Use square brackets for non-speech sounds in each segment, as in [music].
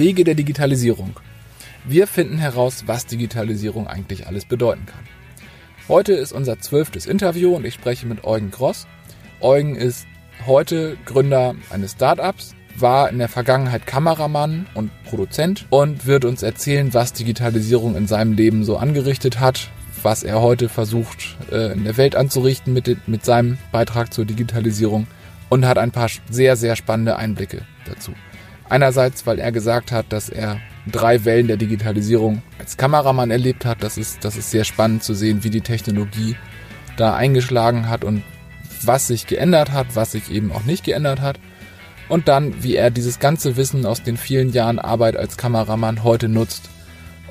Wege der Digitalisierung. Wir finden heraus, was Digitalisierung eigentlich alles bedeuten kann. Heute ist unser zwölftes Interview und ich spreche mit Eugen Gross. Eugen ist heute Gründer eines Startups, war in der Vergangenheit Kameramann und Produzent und wird uns erzählen, was Digitalisierung in seinem Leben so angerichtet hat, was er heute versucht äh, in der Welt anzurichten mit, mit seinem Beitrag zur Digitalisierung und hat ein paar sehr, sehr spannende Einblicke dazu. Einerseits, weil er gesagt hat, dass er drei Wellen der Digitalisierung als Kameramann erlebt hat. Das ist, das ist sehr spannend zu sehen, wie die Technologie da eingeschlagen hat und was sich geändert hat, was sich eben auch nicht geändert hat. Und dann, wie er dieses ganze Wissen aus den vielen Jahren Arbeit als Kameramann heute nutzt,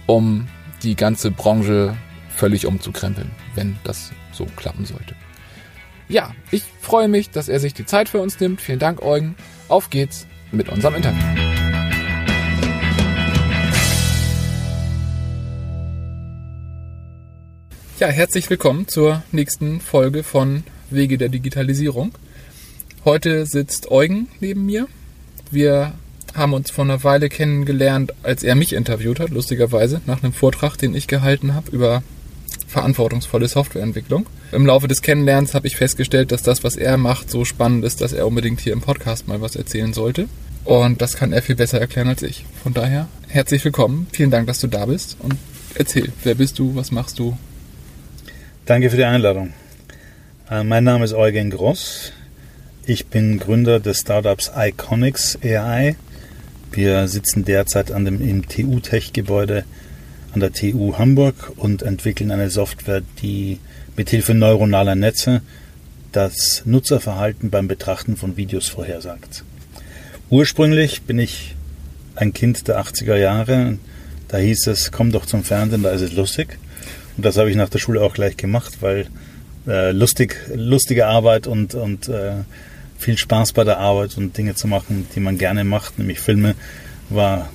um die ganze Branche völlig umzukrempeln, wenn das so klappen sollte. Ja, ich freue mich, dass er sich die Zeit für uns nimmt. Vielen Dank, Eugen. Auf geht's mit unserem Interview. Ja, herzlich willkommen zur nächsten Folge von Wege der Digitalisierung. Heute sitzt Eugen neben mir. Wir haben uns vor einer Weile kennengelernt, als er mich interviewt hat, lustigerweise, nach einem Vortrag, den ich gehalten habe über verantwortungsvolle Softwareentwicklung. Im Laufe des Kennenlernens habe ich festgestellt, dass das, was er macht, so spannend ist, dass er unbedingt hier im Podcast mal was erzählen sollte. Und das kann er viel besser erklären als ich. Von daher, herzlich willkommen. Vielen Dank, dass du da bist. Und erzähl, wer bist du, was machst du, Danke für die Einladung. Äh, mein Name ist Eugen Gross. Ich bin Gründer des Startups Iconics AI. Wir sitzen derzeit an dem, im TU-Tech-Gebäude an der TU Hamburg und entwickeln eine Software, die mithilfe neuronaler Netze das Nutzerverhalten beim Betrachten von Videos vorhersagt. Ursprünglich bin ich ein Kind der 80er Jahre. Da hieß es, komm doch zum Fernsehen, da ist es lustig. Und das habe ich nach der Schule auch gleich gemacht, weil äh, lustig, lustige Arbeit und, und äh, viel Spaß bei der Arbeit und Dinge zu machen, die man gerne macht, nämlich Filme, war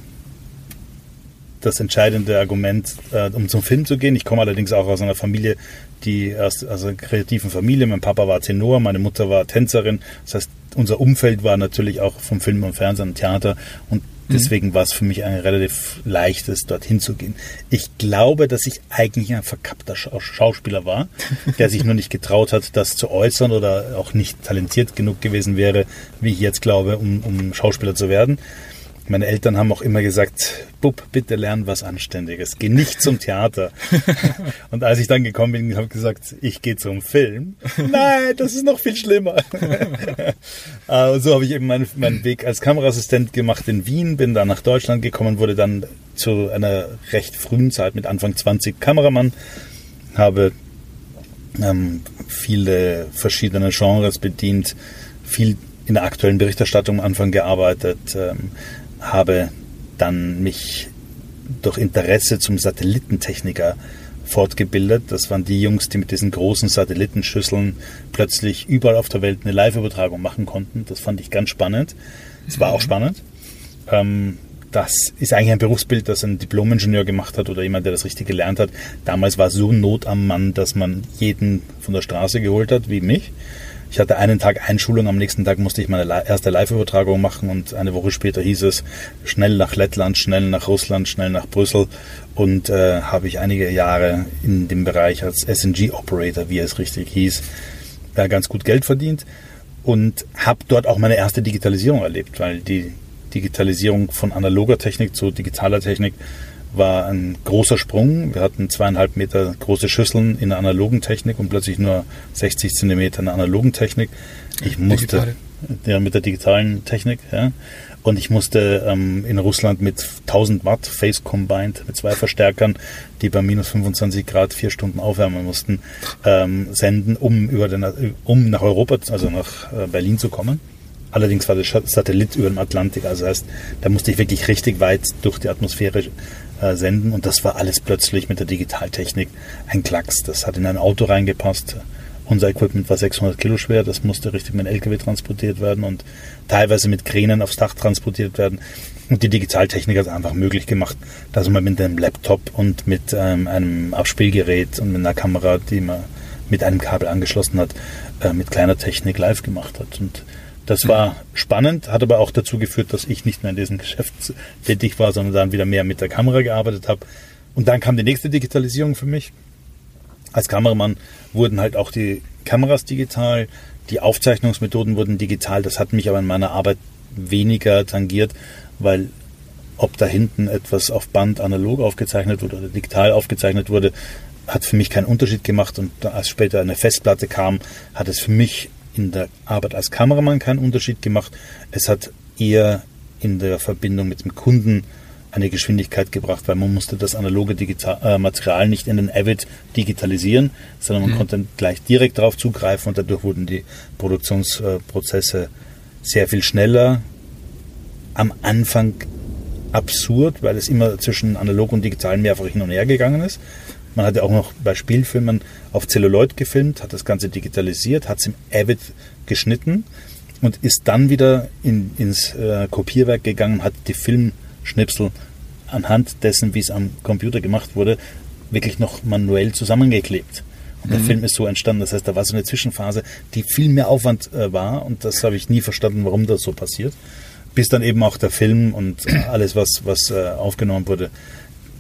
das entscheidende Argument, äh, um zum Film zu gehen. Ich komme allerdings auch aus einer Familie, die aus, aus einer kreativen Familie. Mein Papa war Tenor, meine Mutter war Tänzerin. Das heißt, unser Umfeld war natürlich auch vom Film und Fernsehen und Theater. Und Deswegen war es für mich ein relativ leichtes, dorthin zu gehen. Ich glaube, dass ich eigentlich ein verkappter Schauspieler war, [laughs] der sich nur nicht getraut hat, das zu äußern oder auch nicht talentiert genug gewesen wäre, wie ich jetzt glaube, um, um Schauspieler zu werden. Meine Eltern haben auch immer gesagt, Bub, bitte lern was Anständiges. Geh nicht zum Theater. [laughs] und als ich dann gekommen bin, habe ich gesagt, ich gehe zum Film. Nein, das ist noch viel schlimmer. uh, [laughs] so habe ich eben meinen, meinen Weg als Kameraassistent gemacht in Wien, bin dann nach Deutschland gekommen, wurde dann zu einer recht frühen Zeit mit Anfang 20 Kameramann, habe ähm, viele verschiedene Genres bedient, viel in der aktuellen Berichterstattung am Anfang gearbeitet, ähm, habe dann mich durch Interesse zum Satellitentechniker fortgebildet. Das waren die Jungs, die mit diesen großen Satellitenschüsseln plötzlich überall auf der Welt eine Live-Übertragung machen konnten. Das fand ich ganz spannend. Es war auch mhm. spannend. Ähm, das ist eigentlich ein Berufsbild, das ein Diplom-Ingenieur gemacht hat oder jemand, der das richtig gelernt hat. Damals war so Not am Mann, dass man jeden von der Straße geholt hat, wie mich. Ich hatte einen Tag Einschulung, am nächsten Tag musste ich meine erste Live-Übertragung machen und eine Woche später hieß es schnell nach Lettland, schnell nach Russland, schnell nach Brüssel und äh, habe ich einige Jahre in dem Bereich als SNG-Operator, wie es richtig hieß, äh, ganz gut Geld verdient und habe dort auch meine erste Digitalisierung erlebt, weil die Digitalisierung von analoger Technik zu digitaler Technik war ein großer Sprung. Wir hatten zweieinhalb Meter große Schüsseln in der analogen Technik und plötzlich nur 60 Zentimeter in der analogen Technik. Ich musste Digitale. ja mit der digitalen Technik, ja. Und ich musste ähm, in Russland mit 1000 Watt Face Combined mit zwei Verstärkern, die bei minus 25 Grad vier Stunden aufwärmen mussten, ähm, senden, um über den, um nach Europa, also nach äh, Berlin zu kommen. Allerdings war der Satellit über dem Atlantik, also heißt, da musste ich wirklich richtig weit durch die Atmosphäre äh, senden und das war alles plötzlich mit der Digitaltechnik ein Klacks. Das hat in ein Auto reingepasst. Unser Equipment war 600 Kilo schwer, das musste richtig mit einem LKW transportiert werden und teilweise mit Kränen aufs Dach transportiert werden. Und die Digitaltechnik hat es einfach möglich gemacht, dass man mit einem Laptop und mit ähm, einem Abspielgerät und mit einer Kamera, die man mit einem Kabel angeschlossen hat, äh, mit kleiner Technik live gemacht hat. Und Das war spannend, hat aber auch dazu geführt, dass ich nicht mehr in diesem Geschäft tätig war, sondern dann wieder mehr mit der Kamera gearbeitet habe. Und dann kam die nächste Digitalisierung für mich. Als Kameramann wurden halt auch die Kameras digital, die Aufzeichnungsmethoden wurden digital. Das hat mich aber in meiner Arbeit weniger tangiert, weil ob da hinten etwas auf Band analog aufgezeichnet wurde oder digital aufgezeichnet wurde, hat für mich keinen Unterschied gemacht. Und als später eine Festplatte kam, hat es für mich in der Arbeit als Kameramann keinen Unterschied gemacht. Es hat eher in der Verbindung mit dem Kunden eine Geschwindigkeit gebracht, weil man musste das analoge Digital äh, Material nicht in den Avid digitalisieren, sondern man mhm. konnte gleich direkt darauf zugreifen und dadurch wurden die Produktionsprozesse sehr viel schneller. Am Anfang absurd, weil es immer zwischen analog und digital mehrfach hin und her gegangen ist. Man hat ja auch noch bei Spielfilmen auf Celluloid gefilmt, hat das Ganze digitalisiert, hat es im Avid geschnitten und ist dann wieder in, ins äh, Kopierwerk gegangen, hat die Filmschnipsel anhand dessen, wie es am Computer gemacht wurde, wirklich noch manuell zusammengeklebt. Und der mhm. Film ist so entstanden. Das heißt, da war so eine Zwischenphase, die viel mehr Aufwand äh, war und das habe ich nie verstanden, warum das so passiert. Bis dann eben auch der Film und äh, alles, was, was äh, aufgenommen wurde,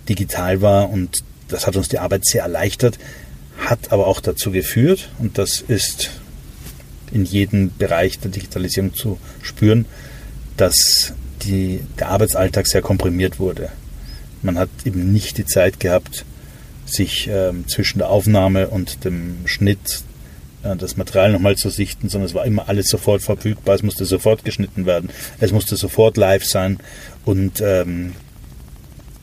digital war und das hat uns die Arbeit sehr erleichtert, hat aber auch dazu geführt, und das ist in jedem Bereich der Digitalisierung zu spüren, dass die, der Arbeitsalltag sehr komprimiert wurde. Man hat eben nicht die Zeit gehabt, sich ähm, zwischen der Aufnahme und dem Schnitt äh, das Material nochmal zu sichten, sondern es war immer alles sofort verfügbar, es musste sofort geschnitten werden, es musste sofort live sein. Und ähm,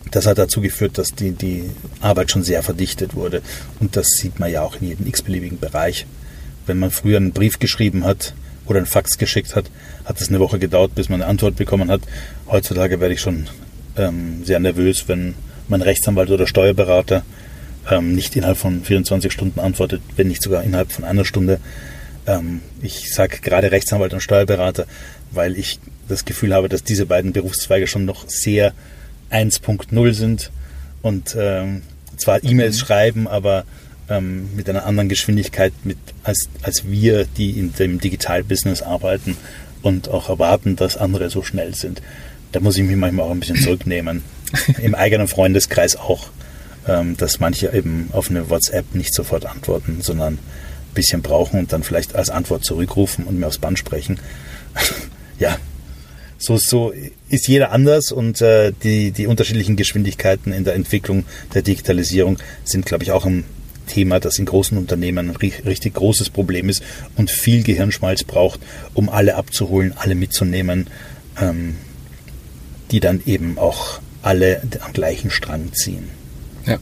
das hat dazu geführt, dass die, die Arbeit schon sehr verdichtet wurde. Und das sieht man ja auch in jedem x-beliebigen Bereich. Wenn man früher einen Brief geschrieben hat oder einen Fax geschickt hat, hat es eine Woche gedauert, bis man eine Antwort bekommen hat. Heutzutage werde ich schon ähm, sehr nervös, wenn mein Rechtsanwalt oder Steuerberater ähm, nicht innerhalb von 24 Stunden antwortet, wenn nicht sogar innerhalb von einer Stunde. Ähm, ich sage gerade Rechtsanwalt und Steuerberater, weil ich das Gefühl habe, dass diese beiden Berufszweige schon noch sehr 1.0 sind und ähm, zwar E-Mails mhm. schreiben, aber ähm, mit einer anderen Geschwindigkeit mit, als, als wir, die in dem Digital-Business arbeiten und auch erwarten, dass andere so schnell sind. Da muss ich mich manchmal auch ein bisschen [clears throat] zurücknehmen. Im eigenen Freundeskreis auch, ähm, dass manche eben auf eine WhatsApp nicht sofort antworten, sondern ein bisschen brauchen und dann vielleicht als Antwort zurückrufen und mir aufs Band sprechen. [laughs] ja, so, so ist jeder anders und äh, die, die unterschiedlichen Geschwindigkeiten in der Entwicklung der Digitalisierung sind, glaube ich, auch ein Thema, das in großen Unternehmen ein richtig großes Problem ist und viel Gehirnschmalz braucht, um alle abzuholen, alle mitzunehmen, ähm, die dann eben auch alle am gleichen Strang ziehen. Ja,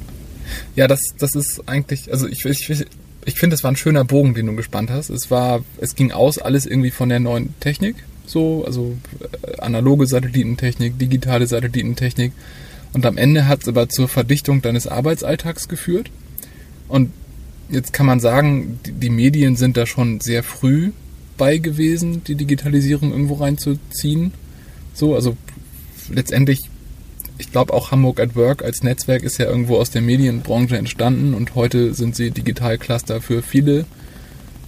ja, das, das ist eigentlich, also ich, ich, ich finde, es war ein schöner Bogen, den du gespannt hast. Es war, es ging aus alles irgendwie von der neuen Technik so, also äh, analoge Satellitentechnik, digitale Satellitentechnik. Und am Ende hat es aber zur Verdichtung deines Arbeitsalltags geführt. Und jetzt kann man sagen, die, die Medien sind da schon sehr früh bei gewesen, die Digitalisierung irgendwo reinzuziehen. So, also letztendlich, ich glaube auch Hamburg at Work als Netzwerk ist ja irgendwo aus der Medienbranche entstanden und heute sind sie Digitalcluster für viele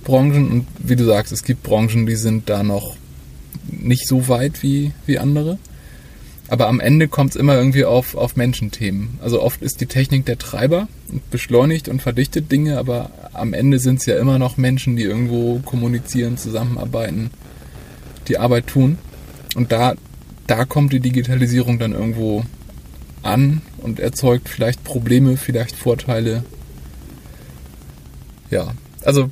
Branchen und wie du sagst, es gibt Branchen, die sind da noch nicht so weit wie, wie andere. Aber am Ende kommt es immer irgendwie auf, auf Menschenthemen. Also oft ist die Technik der Treiber und beschleunigt und verdichtet Dinge, aber am Ende sind es ja immer noch Menschen, die irgendwo kommunizieren, zusammenarbeiten, die Arbeit tun. Und da, da kommt die Digitalisierung dann irgendwo an und erzeugt vielleicht Probleme, vielleicht Vorteile. Ja, also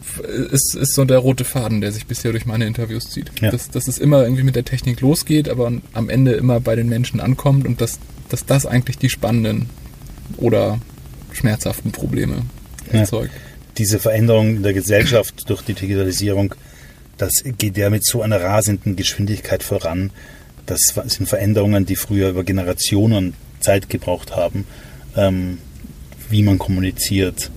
ist, ist so der rote Faden, der sich bisher durch meine Interviews zieht. Ja. Dass, dass es immer irgendwie mit der Technik losgeht, aber am Ende immer bei den Menschen ankommt und dass, dass das eigentlich die spannenden oder schmerzhaften Probleme erzeugt. Ja. Diese Veränderung in der Gesellschaft durch die Digitalisierung, das geht ja mit so einer rasenden Geschwindigkeit voran. Das sind Veränderungen, die früher über Generationen Zeit gebraucht haben, ähm, wie man kommuniziert,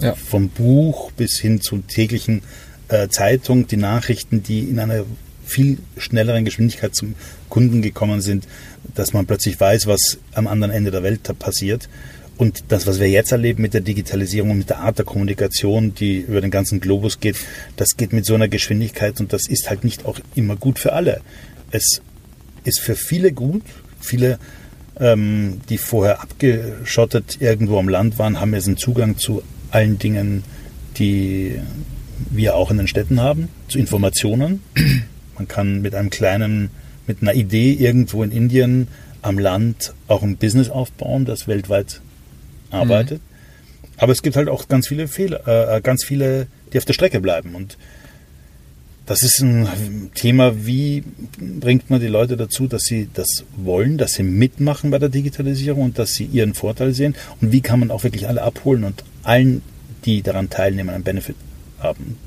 ja. Vom Buch bis hin zur täglichen äh, Zeitung, die Nachrichten, die in einer viel schnelleren Geschwindigkeit zum Kunden gekommen sind, dass man plötzlich weiß, was am anderen Ende der Welt passiert. Und das, was wir jetzt erleben mit der Digitalisierung und mit der Art der Kommunikation, die über den ganzen Globus geht, das geht mit so einer Geschwindigkeit und das ist halt nicht auch immer gut für alle. Es ist für viele gut. Viele, ähm, die vorher abgeschottet irgendwo am Land waren, haben jetzt einen Zugang zu allen Dingen, die wir auch in den Städten haben, zu Informationen. Man kann mit einem kleinen, mit einer Idee irgendwo in Indien am Land auch ein Business aufbauen, das weltweit arbeitet. Mhm. Aber es gibt halt auch ganz viele Fehler, äh, ganz viele, die auf der Strecke bleiben. Und das ist ein Thema, wie bringt man die Leute dazu, dass sie das wollen, dass sie mitmachen bei der Digitalisierung und dass sie ihren Vorteil sehen und wie kann man auch wirklich alle abholen und allen, die daran teilnehmen, einen Benefit haben.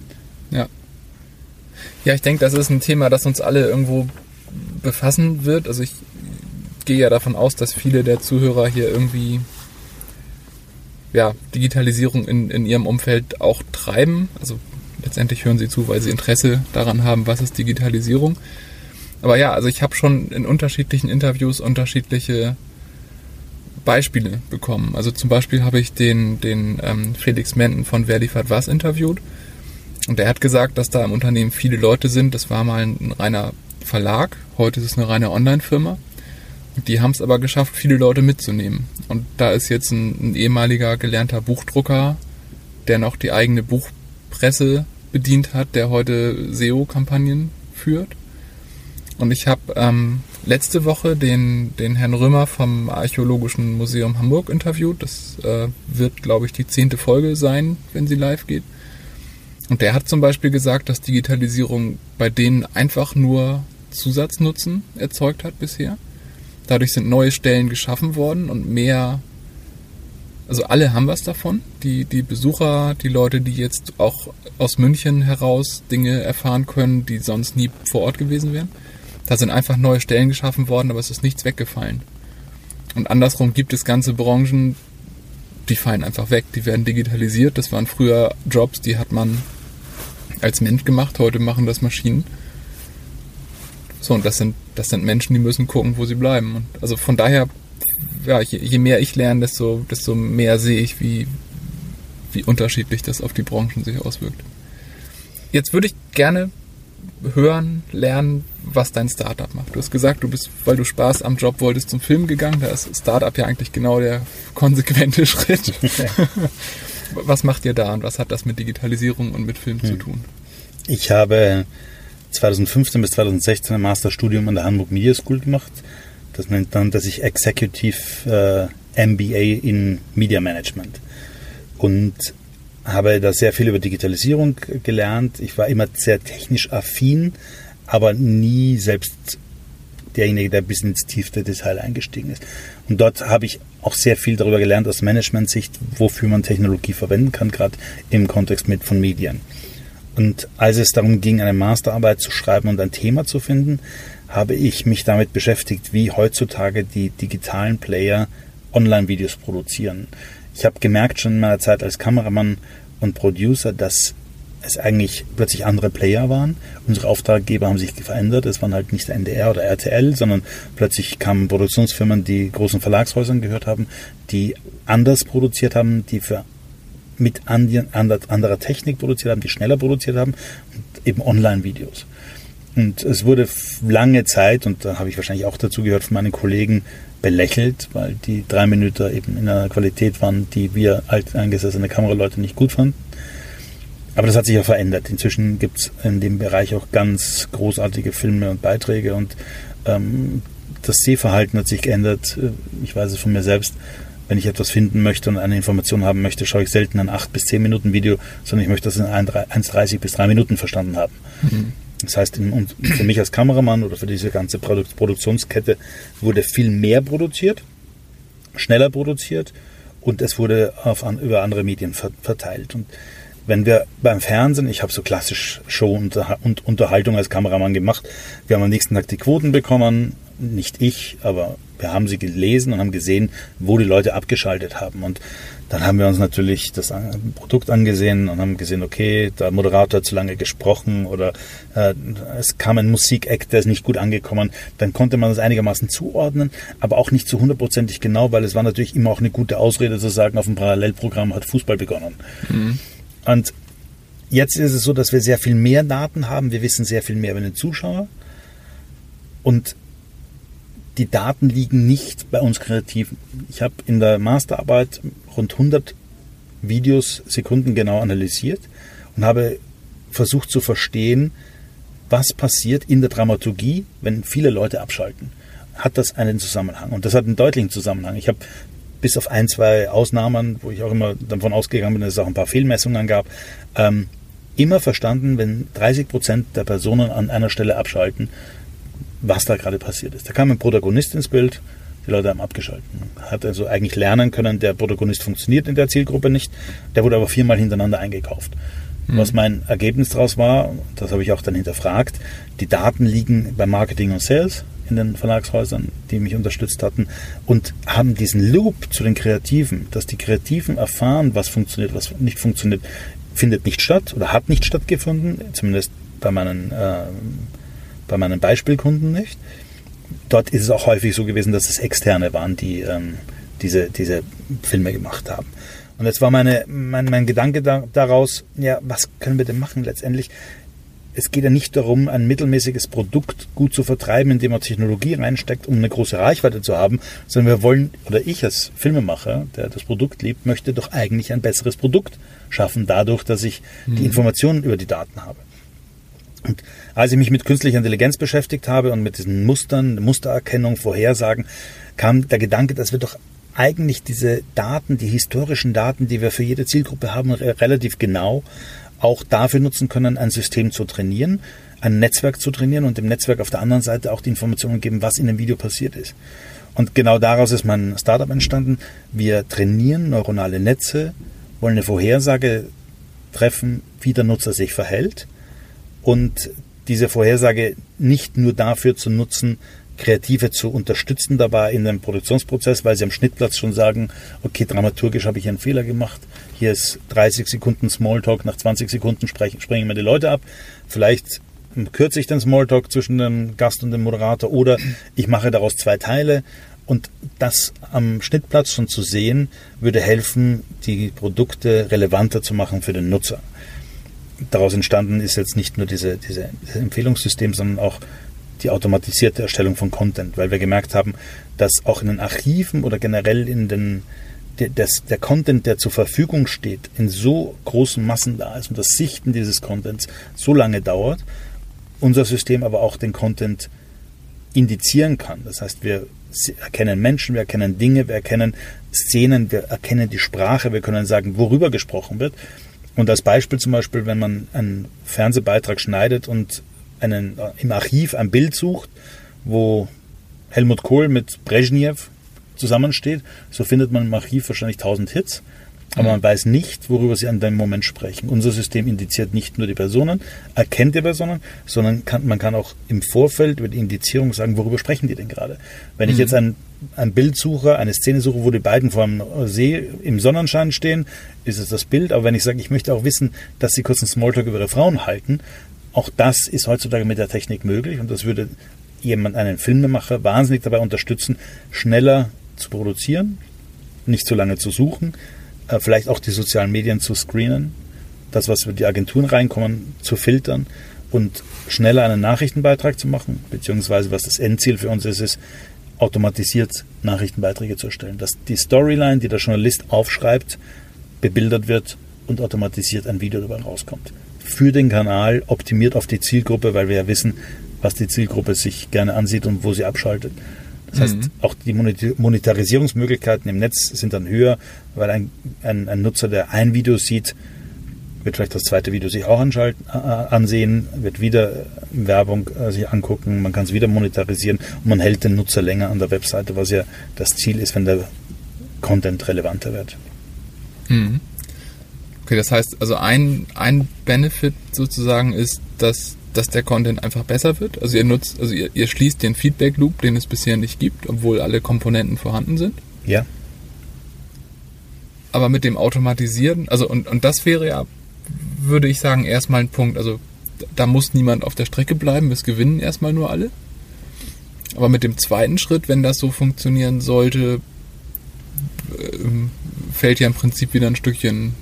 Ja. Ja, ich denke, das ist ein Thema, das uns alle irgendwo befassen wird. Also ich gehe ja davon aus, dass viele der Zuhörer hier irgendwie ja, Digitalisierung in, in ihrem Umfeld auch treiben. Also letztendlich hören sie zu, weil sie Interesse daran haben, was ist Digitalisierung. Aber ja, also ich habe schon in unterschiedlichen Interviews unterschiedliche Beispiele bekommen. Also zum Beispiel habe ich den, den ähm, Felix Menden von Wer liefert was interviewt. Und der hat gesagt, dass da im Unternehmen viele Leute sind. Das war mal ein reiner Verlag, heute ist es eine reine Online-Firma. Die haben es aber geschafft, viele Leute mitzunehmen. Und da ist jetzt ein, ein, ehemaliger gelernter Buchdrucker, der noch die eigene Buchpresse bedient hat, der heute SEO-Kampagnen führt. Und ich habe ähm, letzte Woche den, den Herrn Römer vom Archäologischen Museum Hamburg interviewt. Das äh, wird, glaube ich, die zehnte Folge sein, wenn sie live geht. Und der hat zum Beispiel gesagt, dass Digitalisierung bei denen einfach nur Zusatznutzen erzeugt hat bisher. Dadurch sind neue Stellen geschaffen worden und mehr, also alle haben was davon. Die, die Besucher, die Leute, die jetzt auch aus München heraus Dinge erfahren können, die sonst nie vor Ort gewesen wären. Da sind einfach neue Stellen geschaffen worden, aber es ist nichts weggefallen. Und andersrum gibt es ganze Branchen, die fallen einfach weg, die werden digitalisiert. Das waren früher Jobs, die hat man als Mensch gemacht, heute machen das Maschinen. So, und das sind, das sind Menschen, die müssen gucken, wo sie bleiben. Und also von daher, ja, je, je mehr ich lerne, desto, desto mehr sehe ich, wie, wie unterschiedlich das auf die Branchen sich auswirkt. Jetzt würde ich gerne hören, lernen, was dein Startup macht. Du hast gesagt, du bist, weil du Spaß am Job wolltest, zum Film gegangen. Da ist Startup ja eigentlich genau der [laughs] konsequente Schritt. [laughs] was macht ihr da und was hat das mit Digitalisierung und mit Film hm. zu tun? Ich habe 2015 bis 2016 ein Masterstudium an der Hamburg Media School gemacht. Das nennt dann, dass ich Executive äh, MBA in Media Management. Und habe da sehr viel über Digitalisierung gelernt. Ich war immer sehr technisch affin, aber nie selbst derjenige, der bis ins tiefste Detail eingestiegen ist. Und dort habe ich auch sehr viel darüber gelernt aus Management-Sicht, wofür man Technologie verwenden kann, gerade im Kontext mit von Medien. Und als es darum ging, eine Masterarbeit zu schreiben und ein Thema zu finden, habe ich mich damit beschäftigt, wie heutzutage die digitalen Player Online-Videos produzieren. Ich habe gemerkt schon in meiner Zeit als Kameramann und Producer, dass es eigentlich plötzlich andere Player waren. Unsere Auftraggeber haben sich verändert. Es waren halt nicht NDR oder RTL, sondern plötzlich kamen Produktionsfirmen, die großen Verlagshäusern gehört haben, die anders produziert haben, die für mit anderer Technik produziert haben, die schneller produziert haben und eben Online-Videos. Und es wurde lange Zeit, und da habe ich wahrscheinlich auch dazu gehört von meinen Kollegen, belächelt, weil die drei Minuten eben in einer Qualität waren, die wir als eingesessene Kameraleute nicht gut fanden. Aber das hat sich ja verändert. Inzwischen gibt es in dem Bereich auch ganz großartige Filme und Beiträge und ähm, das Sehverhalten hat sich geändert. Ich weiß es von mir selbst wenn ich etwas finden möchte und eine Information haben möchte, schaue ich selten ein 8 bis 10 Minuten Video, sondern ich möchte das in 1,30 bis 3 Minuten verstanden haben. Mhm. Das heißt, für mich als Kameramann oder für diese ganze Produktionskette wurde viel mehr produziert, schneller produziert und es wurde auf, über andere Medien verteilt. Und wenn wir beim Fernsehen, ich habe so klassisch Show und Unterhaltung als Kameramann gemacht, wir haben am nächsten Tag die Quoten bekommen, nicht ich, aber wir haben sie gelesen und haben gesehen, wo die Leute abgeschaltet haben. Und dann haben wir uns natürlich das Produkt angesehen und haben gesehen, okay, der Moderator hat zu lange gesprochen oder äh, es kam ein Musikeck, der ist nicht gut angekommen. Dann konnte man das einigermaßen zuordnen, aber auch nicht zu hundertprozentig genau, weil es war natürlich immer auch eine gute Ausrede zu sagen, auf dem Parallelprogramm hat Fußball begonnen. Mhm. Und jetzt ist es so, dass wir sehr viel mehr Daten haben. Wir wissen sehr viel mehr über den Zuschauer. Und die Daten liegen nicht bei uns Kreativen. Ich habe in der Masterarbeit rund 100 Videos sekundengenau analysiert und habe versucht zu verstehen, was passiert in der Dramaturgie, wenn viele Leute abschalten. Hat das einen Zusammenhang? Und das hat einen deutlichen Zusammenhang. Ich habe bis auf ein, zwei Ausnahmen, wo ich auch immer davon ausgegangen bin, dass es auch ein paar Fehlmessungen gab, ähm, immer verstanden, wenn 30 Prozent der Personen an einer Stelle abschalten, was da gerade passiert ist. Da kam ein Protagonist ins Bild, die Leute haben abgeschalten. Hat also eigentlich lernen können, der Protagonist funktioniert in der Zielgruppe nicht, der wurde aber viermal hintereinander eingekauft. Mhm. Was mein Ergebnis daraus war, das habe ich auch dann hinterfragt, die Daten liegen bei Marketing und Sales in den Verlagshäusern, die mich unterstützt hatten und haben diesen Loop zu den Kreativen, dass die Kreativen erfahren, was funktioniert, was nicht funktioniert, findet nicht statt oder hat nicht stattgefunden, zumindest bei meinen äh, bei meinen Beispielkunden nicht. Dort ist es auch häufig so gewesen, dass es Externe waren, die ähm, diese, diese Filme gemacht haben. Und jetzt war meine, mein, mein Gedanke da, daraus, ja, was können wir denn machen letztendlich? Es geht ja nicht darum, ein mittelmäßiges Produkt gut zu vertreiben, indem man Technologie reinsteckt, um eine große Reichweite zu haben, sondern wir wollen, oder ich als Filmemacher, der das Produkt liebt, möchte doch eigentlich ein besseres Produkt schaffen, dadurch, dass ich mhm. die Informationen über die Daten habe. Und als ich mich mit künstlicher Intelligenz beschäftigt habe und mit diesen Mustern, Mustererkennung, Vorhersagen, kam der Gedanke, dass wir doch eigentlich diese Daten, die historischen Daten, die wir für jede Zielgruppe haben, relativ genau auch dafür nutzen können, ein System zu trainieren, ein Netzwerk zu trainieren und dem Netzwerk auf der anderen Seite auch die Informationen geben, was in dem Video passiert ist. Und genau daraus ist mein Startup entstanden. Wir trainieren neuronale Netze, wollen eine Vorhersage treffen, wie der Nutzer sich verhält und diese Vorhersage nicht nur dafür zu nutzen, Kreative zu unterstützen dabei in dem Produktionsprozess, weil sie am Schnittplatz schon sagen, okay, dramaturgisch habe ich einen Fehler gemacht, hier ist 30 Sekunden Smalltalk, nach 20 Sekunden springen mir die Leute ab, vielleicht kürze ich den Smalltalk zwischen dem Gast und dem Moderator oder ich mache daraus zwei Teile. Und das am Schnittplatz schon zu sehen, würde helfen, die Produkte relevanter zu machen für den Nutzer daraus entstanden ist jetzt nicht nur diese, diese, dieses Empfehlungssystem, sondern auch die automatisierte Erstellung von Content, weil wir gemerkt haben, dass auch in den Archiven oder generell in den das, der Content, der zur Verfügung steht, in so großen Massen da ist und das Sichten dieses Contents so lange dauert, unser System aber auch den Content indizieren kann. Das heißt, wir erkennen Menschen, wir erkennen Dinge, wir erkennen Szenen, wir erkennen die Sprache, wir können sagen, worüber gesprochen wird. Und als Beispiel zum Beispiel, wenn man einen Fernsehbeitrag schneidet und einen, äh, im Archiv ein Bild sucht, wo Helmut Kohl mit Brezhnev zusammensteht, so findet man im Archiv wahrscheinlich 1000 Hits. Aber man weiß nicht, worüber sie an dem Moment sprechen. Unser System indiziert nicht nur die Personen, erkennt die Personen, sondern kann, man kann auch im Vorfeld über die Indizierung sagen, worüber sprechen die denn gerade. Wenn mhm. ich jetzt ein, ein Bild suche, eine Szene suche, wo die beiden vor dem See im Sonnenschein stehen, ist es das Bild. Aber wenn ich sage, ich möchte auch wissen, dass sie kurz einen Smalltalk über ihre Frauen halten, auch das ist heutzutage mit der Technik möglich und das würde jemand, einen Filmemacher, wahnsinnig dabei unterstützen, schneller zu produzieren, nicht zu lange zu suchen, äh, vielleicht auch die sozialen Medien zu screenen, das, was über die Agenturen reinkommen, zu filtern und schneller einen Nachrichtenbeitrag zu machen, beziehungsweise was das Endziel für uns ist, ist, automatisiert Nachrichtenbeiträge zu erstellen. Dass die Storyline, die der Journalist aufschreibt, bebildert wird und automatisiert ein Video dabei rauskommt. Für den Kanal, optimiert auf die Zielgruppe, weil wir ja wissen, was die Zielgruppe sich gerne ansieht und wo sie abschaltet. Das heißt, mhm. auch die Monetarisierungsmöglichkeiten im Netz sind dann höher, weil ein, ein, ein, Nutzer, der ein Video sieht, wird vielleicht das zweite Video sich auch anschalten, äh, ansehen, wird wieder Werbung äh, sich angucken, man kann es wieder monetarisieren und man hält den Nutzer länger an der Webseite, was ja das Ziel ist, wenn der Content relevanter wird. Mhm. Okay, das heißt, also ein, ein Benefit sozusagen ist, dass dass der Content einfach besser wird? Also ihr nutzt, also ihr, ihr schließt den Feedback Loop, den es bisher nicht gibt, obwohl alle Komponenten vorhanden sind. Ja. Aber mit dem Automatisieren, also und, und das wäre ja, würde ich sagen, erstmal ein Punkt. Also da muss niemand auf der Strecke bleiben, es gewinnen erstmal nur alle. Aber mit dem zweiten Schritt, wenn das so funktionieren sollte, ähm, fällt ja im Prinzip wieder ein Stückchen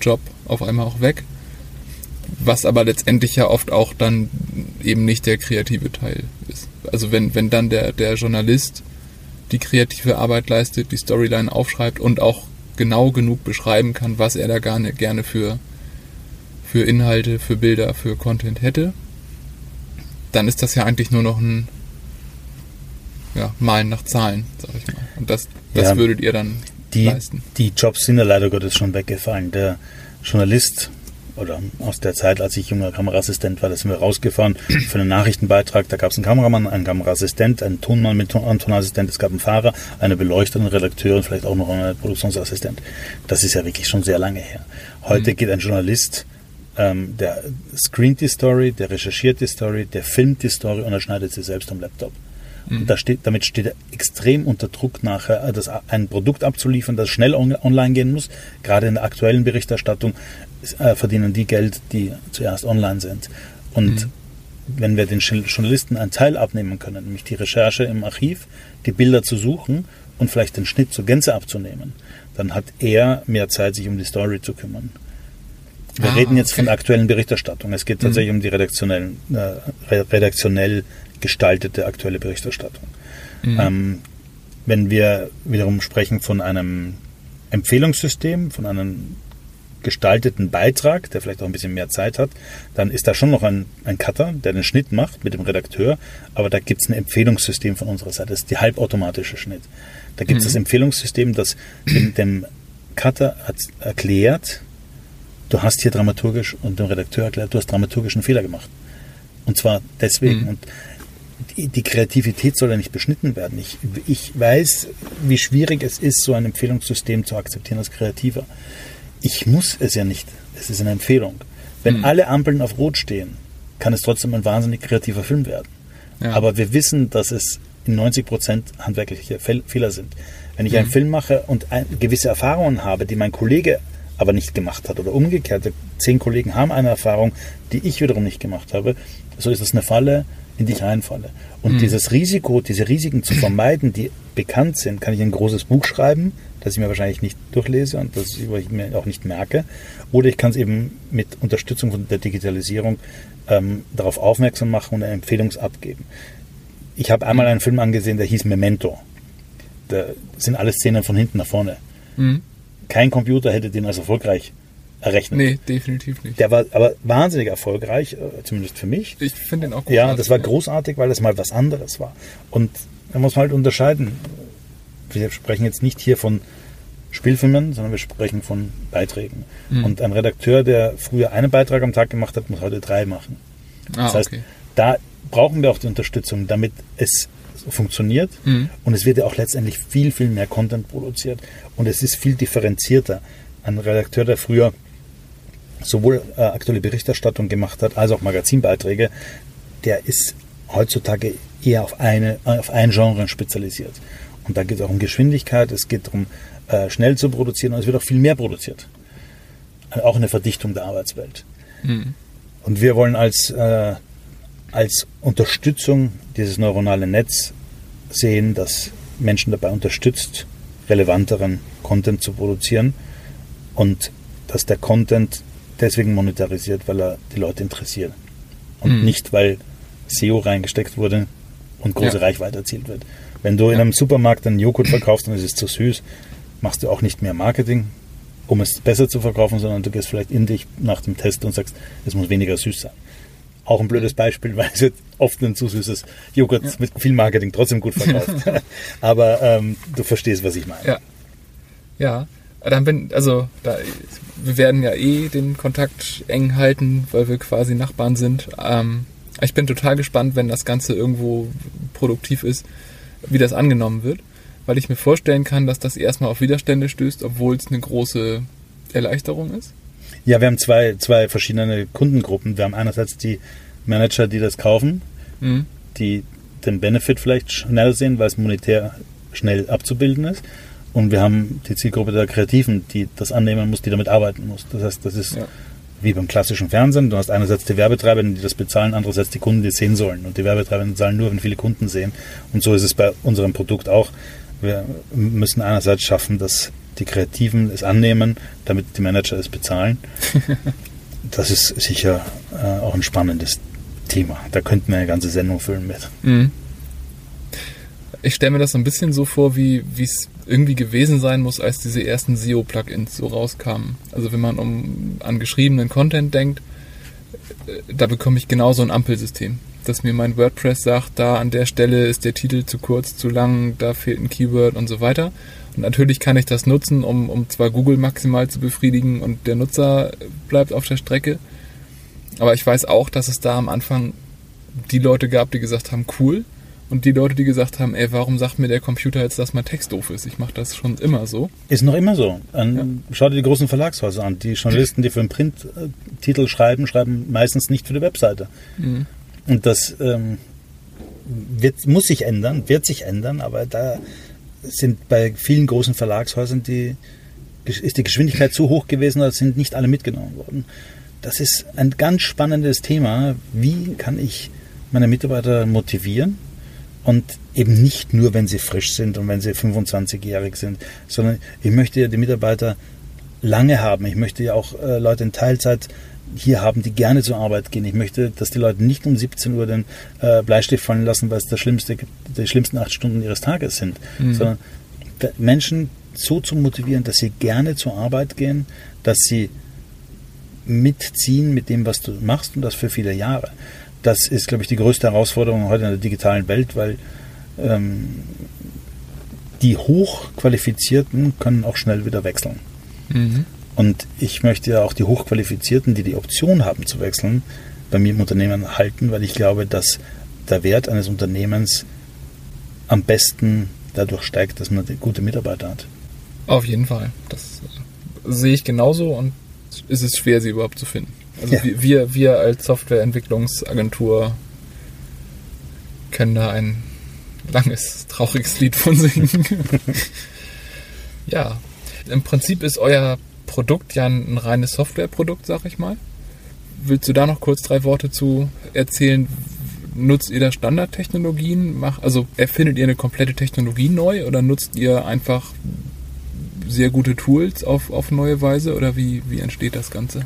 Job auf einmal auch weg. Was aber letztendlich ja oft auch dann eben nicht der kreative Teil ist. Also wenn, wenn dann der, der Journalist die kreative Arbeit leistet, die Storyline aufschreibt und auch genau genug beschreiben kann, was er da gerne, gerne für, für Inhalte, für Bilder, für Content hätte, dann ist das ja eigentlich nur noch ein ja, Malen nach Zahlen, sag ich mal. Und das, das ja, würdet ihr dann die, leisten. Die Jobs sind ja leider Gottes schon weggefallen. Der Journalist oder aus der Zeit, als ich junger Kameraassistent war, da sind wir rausgefahren [clears throat] für einen Nachrichtenbeitrag. Da gab es einen Kameramann, einen Kameraassistent, einen Tonmann mit einem Tonassistent, es gab einen Fahrer, eine Beleuchterin, Redakteurin, vielleicht auch noch einen Produktionsassistent. Das ist ja wirklich schon sehr lange her. Heute mhm. geht ein Journalist, ähm, der screent die Story, der recherchiert die Story, der filmt die Story und er schneidet sie selbst am Laptop. Und da steht, damit steht er extrem unter Druck, nachher äh, das, ein Produkt abzuliefern, das schnell on, online gehen muss. Gerade in der aktuellen Berichterstattung äh, verdienen die Geld, die zuerst online sind. Und mhm. wenn wir den Journalisten einen Teil abnehmen können, nämlich die Recherche im Archiv, die Bilder zu suchen und vielleicht den Schnitt zur Gänze abzunehmen, dann hat er mehr Zeit, sich um die Story zu kümmern. Wir ah, reden jetzt okay. von der aktuellen Berichterstattung. Es geht tatsächlich mhm. um die redaktionellen, äh, redaktionell gestaltete aktuelle Berichterstattung. Mhm. Ähm, wenn wir wiederum sprechen von einem Empfehlungssystem, von einem gestalteten Beitrag, der vielleicht auch ein bisschen mehr Zeit hat, dann ist da schon noch ein, ein Cutter, der den Schnitt macht mit dem Redakteur, aber da gibt es ein Empfehlungssystem von unserer Seite, das ist die halbautomatische Schnitt. Da gibt es mhm. das Empfehlungssystem, das dem, dem Cutter erklärt, du hast hier dramaturgisch und dem Redakteur erklärt, du hast dramaturgischen Fehler gemacht. Und zwar deswegen. Mhm. Und die, Kreativität soll ja nicht beschnitten werden. Ich, ich weiß, wie schwierig es ist, so ein Empfehlungssystem zu akzeptieren als Kreativer. Ich muss es ja nicht. Es ist eine Empfehlung. Wenn mhm. alle Ampeln auf Rot stehen, kann es trotzdem ein wahnsinnig kreativer Film werden. Ja. Aber wir wissen, dass es in 90 Prozent handwerkliche Fehler sind. Wenn ich mhm. einen Film mache und gewisse Erfahrungen habe, die mein Kollege aber nicht gemacht hat oder umgekehrt, zehn Kollegen haben eine Erfahrung, die ich wiederum nicht gemacht habe, so ist es eine Falle, in die ich reinfalle. Und mhm. dieses Risiko, diese Risiken zu vermeiden, die bekannt sind, kann ich in ein großes Buch schreiben, das ich mir wahrscheinlich nicht durchlese und das ich mir auch nicht merke. Oder ich kann es eben mit Unterstützung von der Digitalisierung ähm, darauf aufmerksam machen und eine Empfehlung abgeben. Ich habe einmal einen Film angesehen, der hieß Memento. Da sind alle Szenen von hinten nach vorne. Mhm. Kein Computer hätte den als erfolgreich errechnet. Nee, definitiv nicht. Der war aber wahnsinnig erfolgreich, äh, zumindest für mich. Ich finde den auch großartig. Ja, das war großartig, weil das mal was anderes war. Und da muss man halt unterscheiden. Wir sprechen jetzt nicht hier von Spielfilmen, sondern wir sprechen von Beiträgen. Mhm. Und ein Redakteur, der früher einen Beitrag am Tag gemacht hat, muss heute drei machen. Ah, das heißt, okay. da brauchen wir auch die Unterstützung, damit es funktioniert. Mhm. Und es wird ja auch letztendlich viel, viel mehr Content produziert. Und es ist viel differenzierter. Ein Redakteur, der früher sowohl äh, aktuelle Berichterstattung gemacht hat, als auch Magazinbeiträge, der ist heutzutage eher auf, eine, auf ein Genre spezialisiert. Und da geht es auch um Geschwindigkeit, es geht darum, äh, schnell zu produzieren und es wird auch viel mehr produziert. Äh, auch eine Verdichtung der Arbeitswelt. Mhm. Und wir wollen als, äh, als Unterstützung dieses neuronale Netz sehen, dass Menschen dabei unterstützt, relevanteren Content zu produzieren und dass der Content deswegen monetarisiert, weil er die Leute interessiert. Und mhm. nicht, weil SEO reingesteckt wurde und große ja. Reichweite erzielt wird. Wenn du in einem Supermarkt einen Joghurt verkaufst und es ist zu süß, machst du auch nicht mehr Marketing, um es besser zu verkaufen, sondern du gehst vielleicht in dich nach dem Test und sagst, es muss weniger süß sein. Auch ein blödes Beispiel, [laughs] weil es oft ein zu süßes Joghurt ja. mit viel Marketing trotzdem gut verkauft. [laughs] Aber ähm, du verstehst, was ich meine. Ja. Ja. Dann bin, also, da, wir werden ja eh den Kontakt eng halten, weil wir quasi Nachbarn sind. Ähm, ich bin total gespannt, wenn das Ganze irgendwo produktiv ist, wie das angenommen wird, weil ich mir vorstellen kann, dass das erstmal auf Widerstände stößt, obwohl es eine große Erleichterung ist. Ja, wir haben zwei, zwei verschiedene Kundengruppen. Wir haben einerseits die Manager, die das kaufen, mhm. die den Benefit vielleicht schnell sehen, weil es monetär schnell abzubilden ist. Und wir haben die Zielgruppe der Kreativen, die das annehmen muss, die damit arbeiten muss. Das heißt, das ist ja. Wie beim klassischen Fernsehen. Du hast einerseits die Werbetreibenden, die das bezahlen, andererseits die Kunden, die es sehen sollen. Und die Werbetreibenden zahlen nur, wenn viele Kunden sehen. Und so ist es bei unserem Produkt auch. Wir müssen einerseits schaffen, dass die Kreativen es annehmen, damit die Manager es bezahlen. [laughs] das ist sicher äh, auch ein spannendes Thema. Da könnten wir eine ganze Sendung füllen mit. Mhm. Ich stelle mir das so ein bisschen so vor, wie es irgendwie gewesen sein muss, als diese ersten SEO-Plugins so rauskamen. Also wenn man um, an geschriebenen Content denkt, äh, da bekomme ich genauso ein Ampelsystem. Dass mir mein WordPress sagt, da an der Stelle ist der Titel zu kurz, zu lang, da fehlt ein Keyword und so weiter. Und natürlich kann ich das nutzen, um, um zwar Google maximal zu befriedigen und der Nutzer bleibt auf der Strecke. Aber ich weiß auch, dass es da am Anfang die Leute gab, die gesagt haben, cool. Und die Leute, die gesagt haben, ey, warum sagt mir der Computer jetzt, dass mein Text doof ist? Ich mache das schon immer so. Ist noch immer so. An, ja. Schau dir die großen Verlagshäuser an. Die Journalisten, die für einen Printtitel schreiben, schreiben meistens nicht für die Webseite. Mhm. Und das ähm, wird, muss sich ändern, wird sich ändern, aber da sind bei vielen großen Verlagshäusern die, ist die Geschwindigkeit zu hoch gewesen, da sind nicht alle mitgenommen worden. Das ist ein ganz spannendes Thema. Wie kann ich meine Mitarbeiter motivieren? Und eben nicht nur, wenn sie frisch sind und wenn sie 25-jährig sind, sondern ich möchte ja die Mitarbeiter lange haben. Ich möchte ja auch äh, Leute in Teilzeit hier haben, die gerne zur Arbeit gehen. Ich möchte, dass die Leute nicht um 17 Uhr den äh, Bleistift fallen lassen, weil es der schlimmste, die schlimmsten acht Stunden ihres Tages sind, mhm. sondern Menschen so zu motivieren, dass sie gerne zur Arbeit gehen, dass sie mitziehen mit dem, was du machst und das für viele Jahre. Das ist, glaube ich, die größte Herausforderung heute in der digitalen Welt, weil ähm, die Hochqualifizierten können auch schnell wieder wechseln. Mhm. Und ich möchte ja auch die Hochqualifizierten, die die Option haben zu wechseln, bei mir im Unternehmen halten, weil ich glaube, dass der Wert eines Unternehmens am besten dadurch steigt, dass man gute Mitarbeiter hat. Auf jeden Fall. Das sehe ich genauso und ist es schwer, sie überhaupt zu finden. Also ja. wir, wir als Softwareentwicklungsagentur können da ein langes, trauriges Lied von singen. [laughs] ja, im Prinzip ist euer Produkt ja ein, reines Softwareprodukt, sag ich mal. Willst du da noch kurz drei Worte zu erzählen? Nutzt ihr da Standardtechnologien? Also erfindet ihr eine komplette Technologie neu oder nutzt ihr einfach sehr gute Tools auf, auf neue Weise oder wie, wie entsteht das Ganze?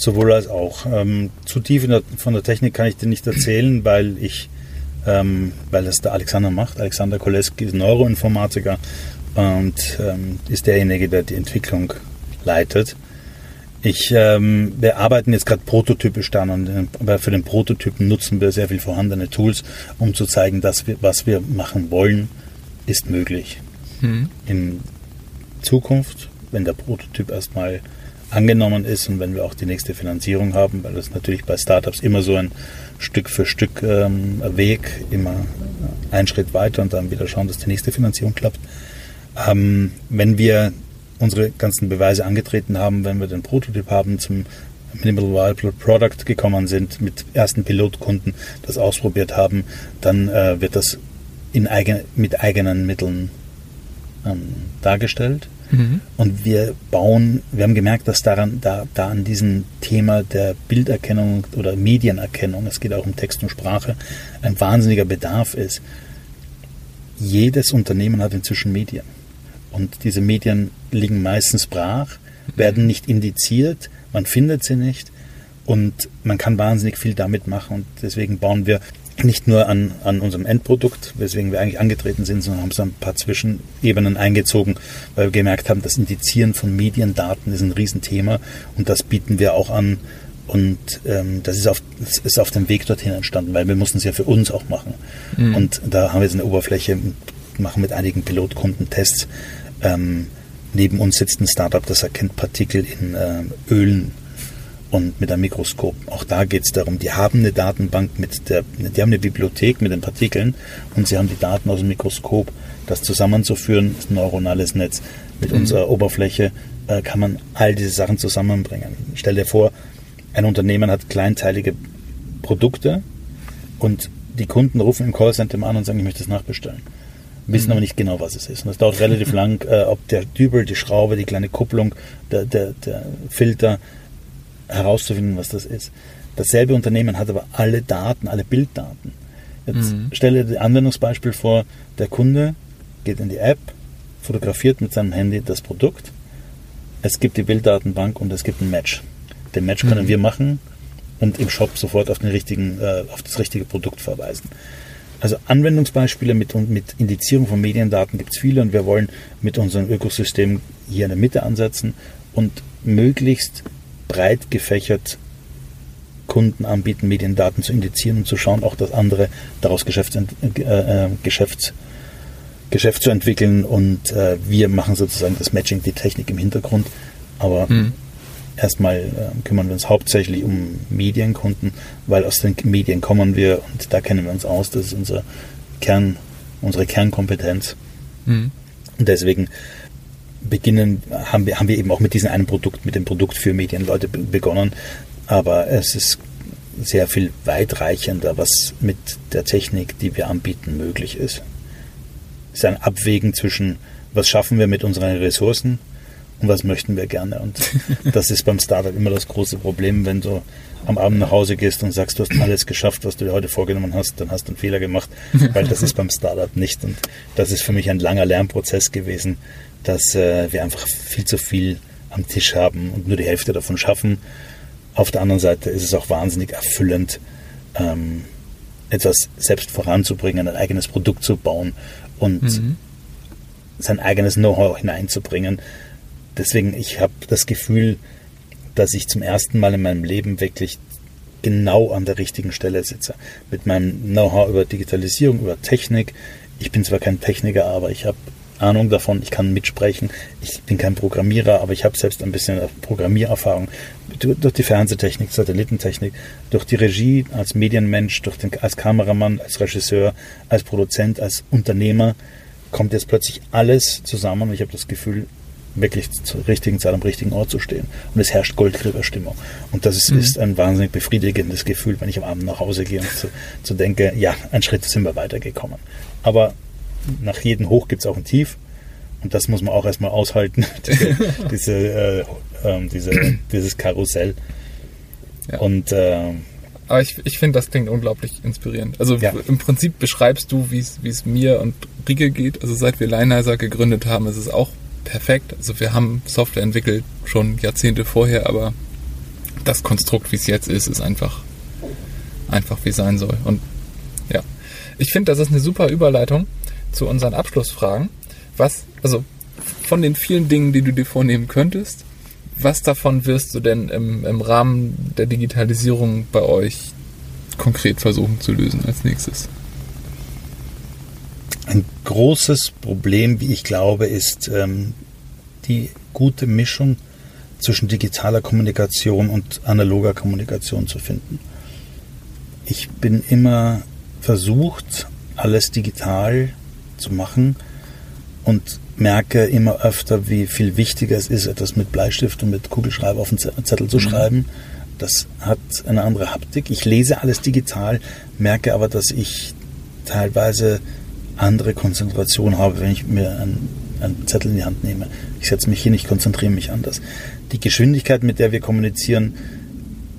Sowohl als auch. Ähm, zu tief der, von der Technik kann ich dir nicht erzählen, weil ich, ähm, weil das der Alexander macht. Alexander Koleski ist Neuroinformatiker und ähm, ist derjenige, der die Entwicklung leitet. Ich, ähm, wir arbeiten jetzt gerade prototypisch dann und äh, für den Prototypen nutzen wir sehr viel vorhandene Tools, um zu zeigen, dass wir, was wir machen wollen, ist möglich. Mhm. In Zukunft, wenn der Prototyp erstmal angenommen ist und wenn wir auch die nächste Finanzierung haben, weil das natürlich bei Startups immer so ein Stück für Stück ähm, Weg, immer einen Schritt weiter und dann wieder schauen, dass die nächste Finanzierung klappt. Ähm, wenn wir unsere ganzen Beweise angetreten haben, wenn wir den Prototyp haben, zum Minimal Viable Product gekommen sind, mit ersten Pilotkunden das ausprobiert haben, dann äh, wird das eigen, mit eigenen Mitteln ähm, dargestellt. Mhm. Und wir bauen, wir haben gemerkt, dass daran, da, da an diesem Thema der Bilderkennung oder Medienerkennung, es geht auch um Text und Sprache, ein wahnsinniger Bedarf ist. Jedes Unternehmen hat inzwischen Medien. Und diese Medien liegen meistens brach, werden nicht indiziert, man findet sie nicht und man kann wahnsinnig viel damit machen. Und deswegen bauen wir nicht nur an, an unserem Endprodukt, weswegen wir eigentlich angetreten sind, sondern haben so ein paar Zwischenebenen eingezogen, weil wir gemerkt haben, das Indizieren von Mediendaten ist ein Riesenthema und das bieten wir auch an. Und ähm, das, ist auf, das ist auf dem Weg dorthin entstanden, weil wir mussten es ja für uns auch machen. Mhm. Und da haben wir jetzt eine Oberfläche, machen mit einigen Pilotkunden Tests, ähm, neben uns sitzt ein Startup, das erkennt Partikel in äh, Ölen und mit einem Mikroskop. Auch da geht es darum, die haben eine Datenbank mit der, die haben eine Bibliothek mit den Partikeln und sie haben die Daten aus dem Mikroskop. Das zusammenzuführen ist ein neuronales Netz. Mit mhm. unserer Oberfläche äh, kann man all diese Sachen zusammenbringen. Stell dir vor, ein Unternehmen hat kleinteilige Produkte und die Kunden rufen im Callcenter an und sagen, ich möchte das nachbestellen. Wissen mhm. aber nicht genau, was es ist. Und das dauert relativ [laughs] lang, äh, ob der Dübel, die Schraube, die kleine Kupplung, der, der, der Filter, herauszufinden, was das ist. Dasselbe Unternehmen hat aber alle Daten, alle Bilddaten. Jetzt mhm. stelle dir Anwendungsbeispiel vor, der Kunde geht in die App, fotografiert mit seinem Handy das Produkt, es gibt die Bilddatenbank und es gibt ein Match. Den Match können mhm. wir machen und im Shop sofort auf, den richtigen, äh, auf das richtige Produkt verweisen. Also Anwendungsbeispiele mit, mit Indizierung von Mediendaten gibt es viele und wir wollen mit unserem Ökosystem hier in der Mitte ansetzen und möglichst breit gefächert Kunden anbieten, Mediendaten zu indizieren und zu schauen, auch dass andere daraus Geschäfts, äh, äh, Geschäfts, Geschäft zu entwickeln und äh, wir machen sozusagen das Matching, die Technik im Hintergrund. Aber mhm erstmal äh, kümmern wir uns hauptsächlich um Medienkunden, weil aus den Medien kommen wir und da kennen wir uns aus. Das ist unser Kern, unsere Kernkompetenz. Mhm. Und deswegen beginnen, haben wir, haben wir eben auch mit diesem einen Produkt, mit dem Produkt für Medienleute begonnen. Aber es ist sehr viel weitreichender, was mit der Technik, die wir anbieten, möglich ist. Es ist ein Abwägen zwischen, was schaffen wir mit unseren Ressourcen und was möchten wir gerne. Und [laughs] das ist beim Startup immer das große Problem, wenn du am Abend nach Hause gehst und sagst, du hast alles geschafft, was du dir heute vorgenommen hast, dann hast du einen Fehler gemacht, weil das ist [laughs] beim Startup nicht. Und das ist für mich ein langer Lernprozess gewesen, dass äh, wir einfach viel zu viel am Tisch haben und nur die Hälfte davon schaffen. Auf der anderen Seite ist es auch wahnsinnig erfüllend, ähm, etwas selbst voranzubringen, ein eigenes Produkt zu bauen und mhm. sein eigenes Know-how hineinzubringen deswegen, ich habe das Gefühl, dass ich zum ersten Mal in meinem Leben wirklich genau an der richtigen Stelle sitze. Mit meinem Know-how über Digitalisierung, über Technik. Ich bin zwar kein Techniker, aber ich habe Ahnung davon, ich kann mitsprechen. Ich bin kein Programmierer, aber ich habe selbst ein bisschen Programmiererfahrung durch die Fernsehtechnik, Satellitentechnik, durch die Regie als Medienmensch, durch den, als Kameramann, als Regisseur, als Produzent, als Unternehmer kommt jetzt plötzlich alles zusammen und ich habe das Gefühl, wirklich zur richtigen Zeit am richtigen Ort zu stehen. Und es herrscht Goldgräberstimmung. Und das ist, mhm. ist, ein wahnsinnig befriedigendes Gefühl, wenn ich am Abend nach Hause gehe und zu, zu denke, ja, ein Schritt sind wir weitergekommen. Aber nach jedem Hoch gibt es auch ein Tief. Und das muss man auch erstmal aushalten, [laughs] diese, [laughs] diese, äh, äh, diese, dieses Karussell. Ja. Und äh, aber ich, ich finde, das klingt unglaublich inspirierend. Also ja. im Prinzip beschreibst du, wie es mir und Rieke geht. Also seit wir Leinheiser gegründet haben, ist es auch perfekt. Also wir haben Software entwickelt schon Jahrzehnte vorher, aber das Konstrukt, wie es jetzt ist, ist einfach, einfach wie sein soll. Und ja, ich finde, das ist eine super Überleitung zu unseren Abschlussfragen. Was, also von den vielen Dingen, die du dir vornehmen könntest, was davon wirst du denn im, im Rahmen der Digitalisierung bei euch konkret versuchen zu lösen als nächstes? Ein großes Problem, wie ich glaube, ist ähm, die gute Mischung zwischen digitaler Kommunikation und analoger Kommunikation zu finden. Ich bin immer versucht, alles digital zu machen und merke immer öfter, wie viel wichtiger es ist, etwas mit Bleistift und mit Kugelschreiber auf den Zettel zu mhm. schreiben. Das hat eine andere Haptik. Ich lese alles digital, merke aber, dass ich teilweise andere Konzentration habe, wenn ich mir einen, einen Zettel in die Hand nehme. Ich setze mich hin, ich konzentriere mich anders. Die Geschwindigkeit, mit der wir kommunizieren,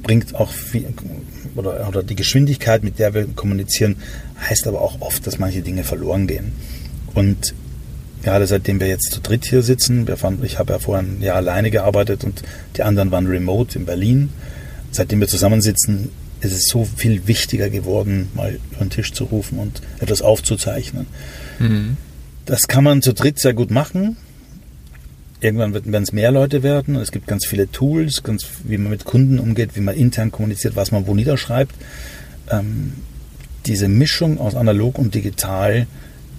bringt auch viel, oder, oder die Geschwindigkeit, mit der wir kommunizieren, heißt aber auch oft, dass manche Dinge verloren gehen. Und gerade seitdem wir jetzt zu dritt hier sitzen, fanden, ich habe ja vorher ein Jahr alleine gearbeitet und die anderen waren remote in Berlin. Seitdem wir zusammensitzen, ist es so viel wichtiger geworden, mal über den Tisch zu rufen und etwas aufzuzeichnen. Mhm. Das kann man zu dritt sehr gut machen. Irgendwann werden es mehr Leute werden. Es gibt ganz viele Tools, ganz, wie man mit Kunden umgeht, wie man intern kommuniziert, was man wo niederschreibt. Ähm, diese Mischung aus analog und digital,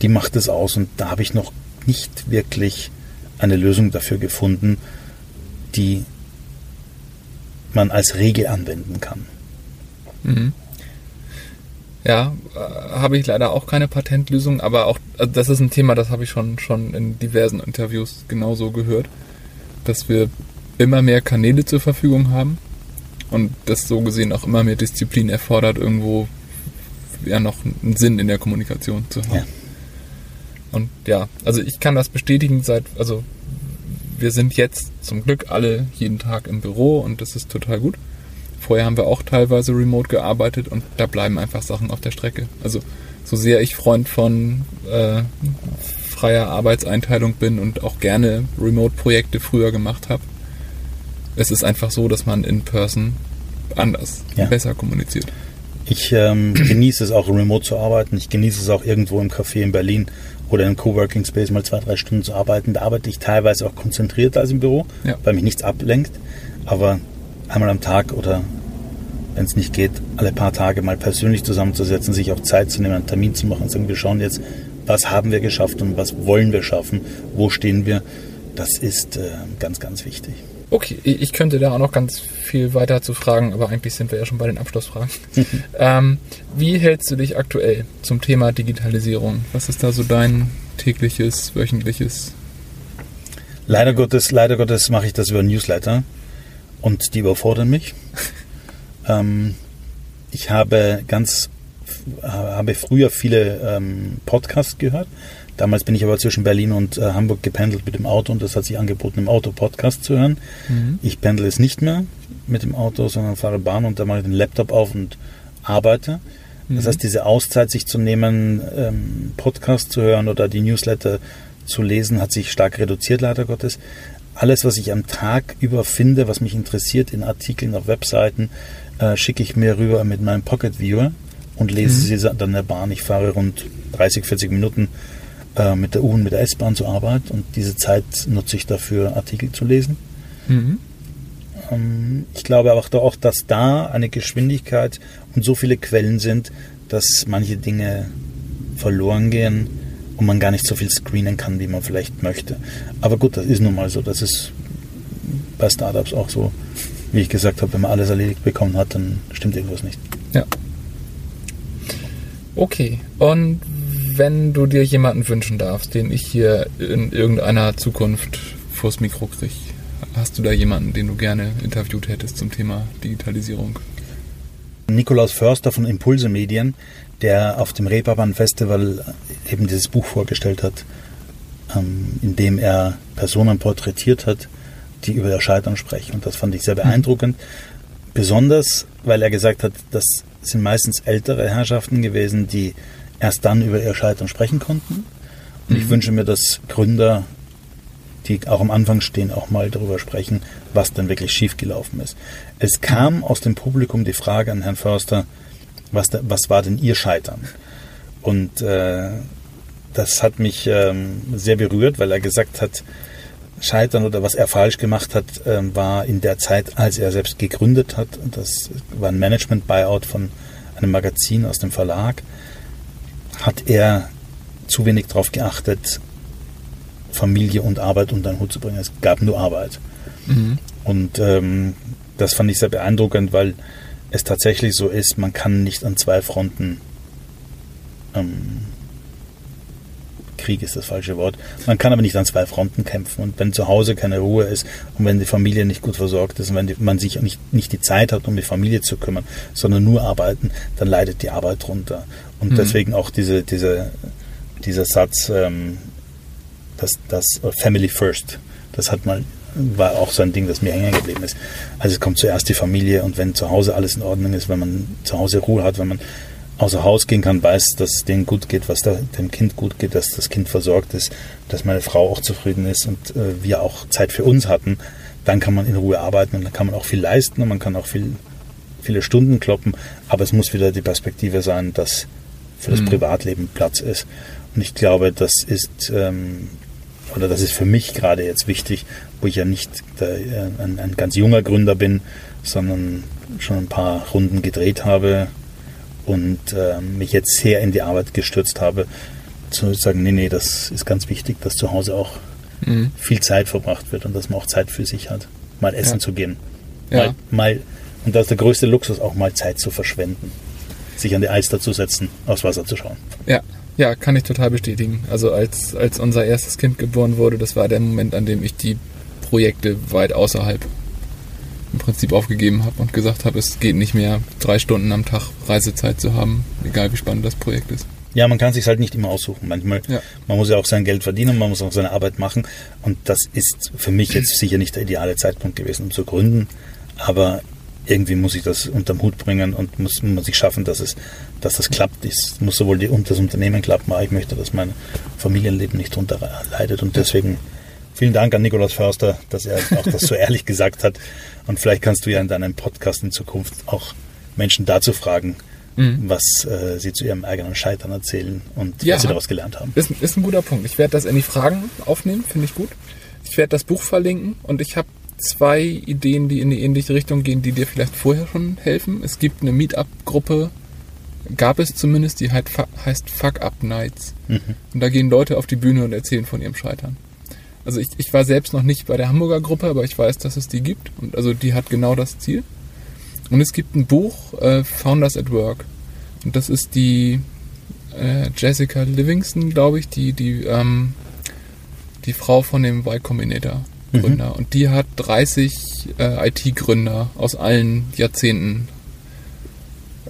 die macht es aus. Und da habe ich noch nicht wirklich eine Lösung dafür gefunden, die man als Regel anwenden kann. Mhm. Ja, äh, habe ich leider auch keine Patentlösung, aber auch also das ist ein Thema, das habe ich schon schon in diversen Interviews genauso gehört, dass wir immer mehr Kanäle zur Verfügung haben und das so gesehen auch immer mehr Disziplin erfordert, irgendwo ja noch einen Sinn in der Kommunikation zu haben. Ja. Und ja, also ich kann das bestätigen seit, also wir sind jetzt zum Glück alle jeden Tag im Büro und das ist total gut. Vorher haben wir auch teilweise remote gearbeitet und da bleiben einfach Sachen auf der Strecke. Also so sehr ich Freund von äh, freier Arbeitseinteilung bin und auch gerne Remote-Projekte früher gemacht habe, es ist einfach so, dass man in Person anders, ja. besser kommuniziert. Ich ähm, [clears throat] genieße es auch, remote zu arbeiten. Ich genieße es auch irgendwo im Café in Berlin oder im Coworking Space mal zwei, drei Stunden zu arbeiten. Da arbeite ich teilweise auch konzentrierter als im Büro, ja. weil mich nichts ablenkt. Aber einmal am Tag oder wenn es nicht geht, alle paar Tage mal persönlich zusammenzusetzen, sich auch Zeit zu nehmen, einen Termin zu machen und sagen, wir schauen jetzt, was haben wir geschafft und was wollen wir schaffen, wo stehen wir, das ist äh, ganz, ganz wichtig. Okay, ich könnte da auch noch ganz viel weiter zu fragen, aber eigentlich sind wir ja schon bei den Abschlussfragen. [laughs] ähm, wie hältst du dich aktuell zum Thema Digitalisierung? Was ist da so dein tägliches, wöchentliches? Leider Gottes, leider Gottes mache ich das über Newsletter und die überfordern mich. [laughs] ähm, ich habe ganz, habe früher viele ähm, Podcasts gehört Damals bin ich aber zwischen Berlin und äh, Hamburg gependelt mit dem Auto und das hat sich angeboten, im Auto Podcast zu hören. Mhm. Ich pendle es nicht mehr mit dem Auto, sondern fahre Bahn und da mache ich den Laptop auf und arbeite. Mhm. Das heißt, diese Auszeit, sich zu nehmen, ähm, Podcast zu hören oder die Newsletter zu lesen, hat sich stark reduziert, leider Gottes. Alles, was ich am Tag über finde, was mich interessiert in Artikeln auf Webseiten, äh, schicke ich mir rüber mit meinem Pocket Viewer und lese mhm. sie dann der Bahn. Ich fahre rund 30, 40 Minuten äh, mit der U- und mit der S-Bahn zur Arbeit und diese Zeit nutze ich dafür, Artikel zu lesen. Mhm. Ähm, ich glaube aber auch, dass da eine Geschwindigkeit und so viele Quellen sind, dass manche Dinge verloren gehen und man gar nicht so viel screenen kann, wie man vielleicht möchte. Aber gut, das ist nun mal so. Das ist bei Startups auch so. Wie ich gesagt habe, wenn man alles erledigt bekommen hat, dann stimmt irgendwas nicht. Ja. Okay. Und wenn du dir jemanden wünschen darfst, den ich hier in irgendeiner Zukunft vors Mikro kriege, hast du da jemanden, den du gerne interviewt hättest zum Thema Digitalisierung? Nikolaus Förster von Impulse Medien, der auf dem Reeperbahn Festival eben dieses Buch vorgestellt hat, ähm, in dem er Personen porträtiert hat, die über das Scheitern sprechen. Und das fand ich sehr beeindruckend. Mhm. Besonders, weil er gesagt hat, das sind meistens ältere Herrschaften gewesen, die erst dann über ihr Scheitern sprechen konnten. Und mhm. ich wünsche mir, dass Gründer, die auch am Anfang stehen, auch mal darüber sprechen, was denn wirklich schiefgelaufen ist. Es kam aus dem Publikum die Frage an Herrn Förster, was, da, was war denn Ihr Scheitern? Und äh, das hat mich ähm, sehr berührt, weil er gesagt hat, Scheitern oder was er falsch gemacht hat, ähm, war in der Zeit, als er selbst gegründet hat. Das war ein Management-Buyout von einem Magazin aus dem Verlag hat er zu wenig darauf geachtet, Familie und Arbeit unter den Hut zu bringen. Es gab nur Arbeit. Mhm. Und ähm, das fand ich sehr beeindruckend, weil es tatsächlich so ist, man kann nicht an zwei Fronten ähm, Krieg ist das falsche Wort. Man kann aber nicht an zwei Fronten kämpfen. Und wenn zu Hause keine Ruhe ist und wenn die Familie nicht gut versorgt ist und wenn die, man sich nicht, nicht die Zeit hat, um die Familie zu kümmern, sondern nur arbeiten, dann leidet die Arbeit drunter. Und mhm. deswegen auch diese, diese, dieser Satz, ähm, dass das Family First, das hat mal war auch so ein Ding, das mir hängen geblieben ist. Also es kommt zuerst die Familie und wenn zu Hause alles in Ordnung ist, wenn man zu Hause Ruhe hat, wenn man außer Haus gehen kann, weiß, dass es denen gut geht, was da, dem Kind gut geht, dass das Kind versorgt ist, dass meine Frau auch zufrieden ist und äh, wir auch Zeit für uns hatten, dann kann man in Ruhe arbeiten und dann kann man auch viel leisten und man kann auch viel, viele Stunden kloppen, aber es muss wieder die Perspektive sein, dass für das mhm. Privatleben Platz ist. Und ich glaube, das ist ähm, oder das ist für mich gerade jetzt wichtig, wo ich ja nicht der, äh, ein, ein ganz junger Gründer bin, sondern schon ein paar Runden gedreht habe, und äh, mich jetzt sehr in die Arbeit gestürzt habe, zu sagen, nee, nee, das ist ganz wichtig, dass zu Hause auch mhm. viel Zeit verbracht wird und dass man auch Zeit für sich hat, mal essen ja. zu gehen. Ja. Mal, mal, und das ist der größte Luxus, auch mal Zeit zu verschwenden, sich an die Alster zu setzen, aufs Wasser zu schauen. Ja, ja, kann ich total bestätigen. Also als, als unser erstes Kind geboren wurde, das war der Moment, an dem ich die Projekte weit außerhalb im Prinzip aufgegeben habe und gesagt habe, es geht nicht mehr, drei Stunden am Tag Reisezeit zu haben, egal wie spannend das Projekt ist. Ja, man kann sich halt nicht immer aussuchen. Manchmal, ja. man muss ja auch sein Geld verdienen, man muss auch seine Arbeit machen. Und das ist für mich jetzt sicher nicht der ideale Zeitpunkt gewesen, um zu gründen. Aber irgendwie muss ich das unterm Hut bringen und muss, muss ich schaffen, dass es, dass das klappt. Es muss sowohl die, das Unternehmen klappen, aber ich möchte, dass mein Familienleben nicht darunter leidet. Und deswegen vielen Dank an Nikolaus Förster, dass er auch das so [laughs] ehrlich gesagt hat. Und vielleicht kannst du ja in deinem Podcast in Zukunft auch Menschen dazu fragen, mhm. was äh, sie zu ihrem eigenen Scheitern erzählen und ja, was sie daraus gelernt haben. Ist, ist ein guter Punkt. Ich werde das in die Fragen aufnehmen, finde ich gut. Ich werde das Buch verlinken und ich habe zwei Ideen, die in die ähnliche Richtung gehen, die dir vielleicht vorher schon helfen. Es gibt eine Meetup-Gruppe, gab es zumindest, die heißt Fuck Up Nights. Mhm. Und da gehen Leute auf die Bühne und erzählen von ihrem Scheitern. Also ich, ich war selbst noch nicht bei der Hamburger Gruppe, aber ich weiß, dass es die gibt. Und also die hat genau das Ziel. Und es gibt ein Buch, äh, Founders at Work. Und das ist die äh, Jessica Livingston, glaube ich, die, die, ähm, die Frau von dem Y Combinator Gründer. Mhm. Und die hat 30 äh, IT-Gründer aus allen Jahrzehnten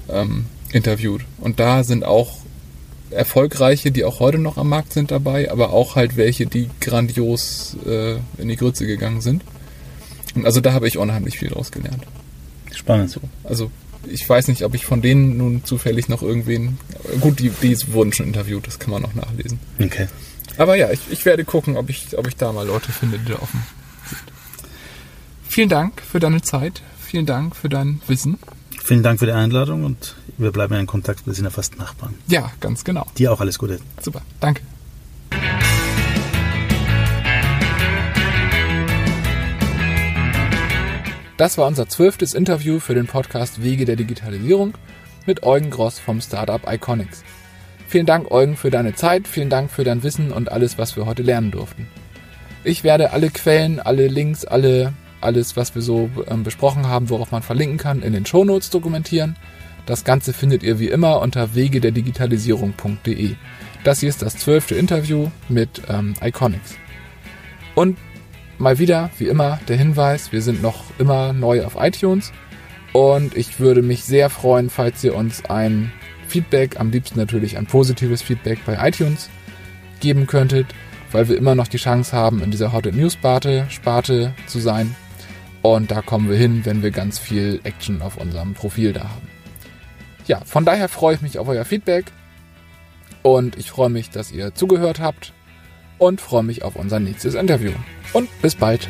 ähm, interviewt. Und da sind auch erfolgreiche, die auch heute noch am Markt sind dabei, aber auch halt welche, die grandios äh, in die Grütze gegangen sind. Und also da habe ich unheimlich viel draus gelernt. Spannend. So, also ich weiß nicht, ob ich von denen nun zufällig noch irgendwen. Gut, die, die wurden schon interviewt, das kann man noch nachlesen. Okay. Aber ja, ich, ich werde gucken, ob ich, ob ich da mal Leute finde, die da offen sind. Vielen Dank für deine Zeit. Vielen Dank für dein Wissen. Vielen Dank für die Einladung und wir bleiben in Kontakt. Wir sind ja fast Nachbarn. Ja, ganz genau. Dir auch alles Gute. Super, danke. Das war unser zwölftes Interview für den Podcast Wege der Digitalisierung mit Eugen Gross vom Startup Iconics. Vielen Dank, Eugen, für deine Zeit, vielen Dank für dein Wissen und alles, was wir heute lernen durften. Ich werde alle Quellen, alle Links, alle, alles, was wir so ähm, besprochen haben, worauf man verlinken kann, in den Shownotes dokumentieren. Das Ganze findet ihr wie immer unter wegederdigitalisierung.de. Das hier ist das zwölfte Interview mit ähm, Iconics. Und mal wieder, wie immer, der Hinweis, wir sind noch immer neu auf iTunes. Und ich würde mich sehr freuen, falls ihr uns ein Feedback, am liebsten natürlich ein positives Feedback bei iTunes geben könntet, weil wir immer noch die Chance haben, in dieser Hot News Sparte, Sparte zu sein. Und da kommen wir hin, wenn wir ganz viel Action auf unserem Profil da haben. Ja, von daher freue ich mich auf euer Feedback und ich freue mich, dass ihr zugehört habt und freue mich auf unser nächstes Interview. Und bis bald.